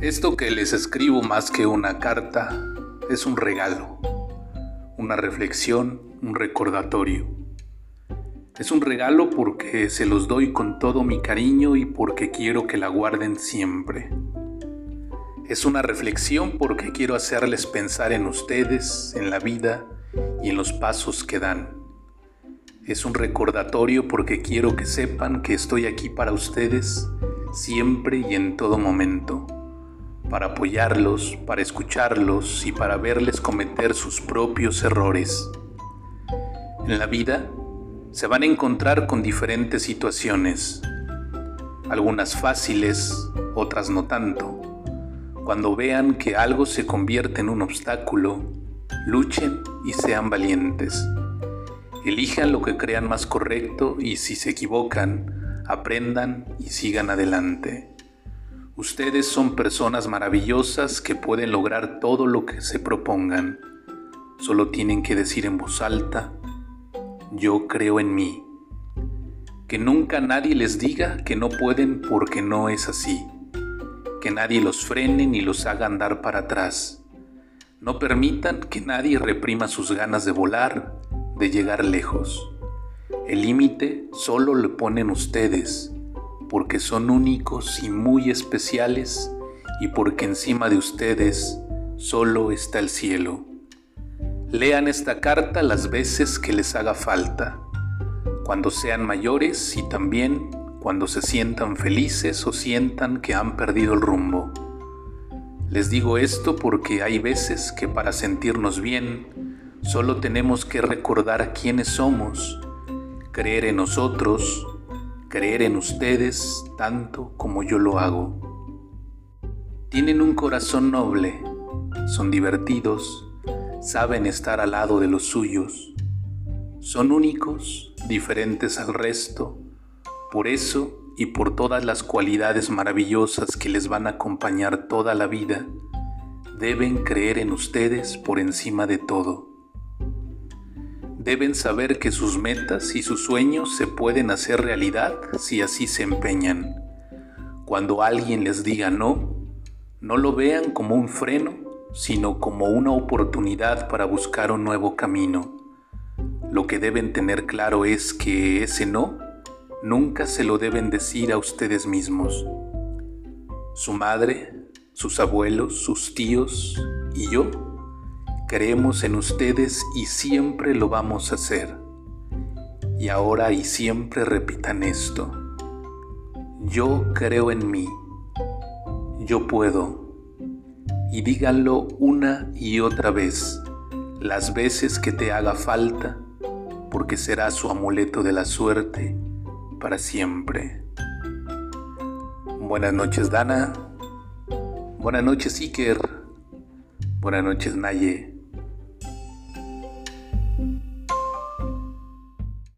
Esto que les escribo más que una carta es un regalo, una reflexión, un recordatorio. Es un regalo porque se los doy con todo mi cariño y porque quiero que la guarden siempre. Es una reflexión porque quiero hacerles pensar en ustedes, en la vida y en los pasos que dan. Es un recordatorio porque quiero que sepan que estoy aquí para ustedes siempre y en todo momento, para apoyarlos, para escucharlos y para verles cometer sus propios errores. En la vida se van a encontrar con diferentes situaciones, algunas fáciles, otras no tanto. Cuando vean que algo se convierte en un obstáculo, luchen y sean valientes. Elijan lo que crean más correcto y si se equivocan, aprendan y sigan adelante. Ustedes son personas maravillosas que pueden lograr todo lo que se propongan. Solo tienen que decir en voz alta, yo creo en mí. Que nunca nadie les diga que no pueden porque no es así. Que nadie los frene ni los haga andar para atrás. No permitan que nadie reprima sus ganas de volar de llegar lejos. El límite solo lo ponen ustedes, porque son únicos y muy especiales y porque encima de ustedes solo está el cielo. Lean esta carta las veces que les haga falta, cuando sean mayores y también cuando se sientan felices o sientan que han perdido el rumbo. Les digo esto porque hay veces que para sentirnos bien, Solo tenemos que recordar quiénes somos, creer en nosotros, creer en ustedes tanto como yo lo hago. Tienen un corazón noble, son divertidos, saben estar al lado de los suyos, son únicos, diferentes al resto, por eso y por todas las cualidades maravillosas que les van a acompañar toda la vida, deben creer en ustedes por encima de todo deben saber que sus metas y sus sueños se pueden hacer realidad si así se empeñan. Cuando alguien les diga no, no lo vean como un freno, sino como una oportunidad para buscar un nuevo camino. Lo que deben tener claro es que ese no nunca se lo deben decir a ustedes mismos. Su madre, sus abuelos, sus tíos y yo Creemos en ustedes y siempre lo vamos a hacer. Y ahora y siempre repitan esto. Yo creo en mí. Yo puedo. Y díganlo una y otra vez, las veces que te haga falta, porque será su amuleto de la suerte para siempre. Buenas noches Dana. Buenas noches Iker. Buenas noches Naye.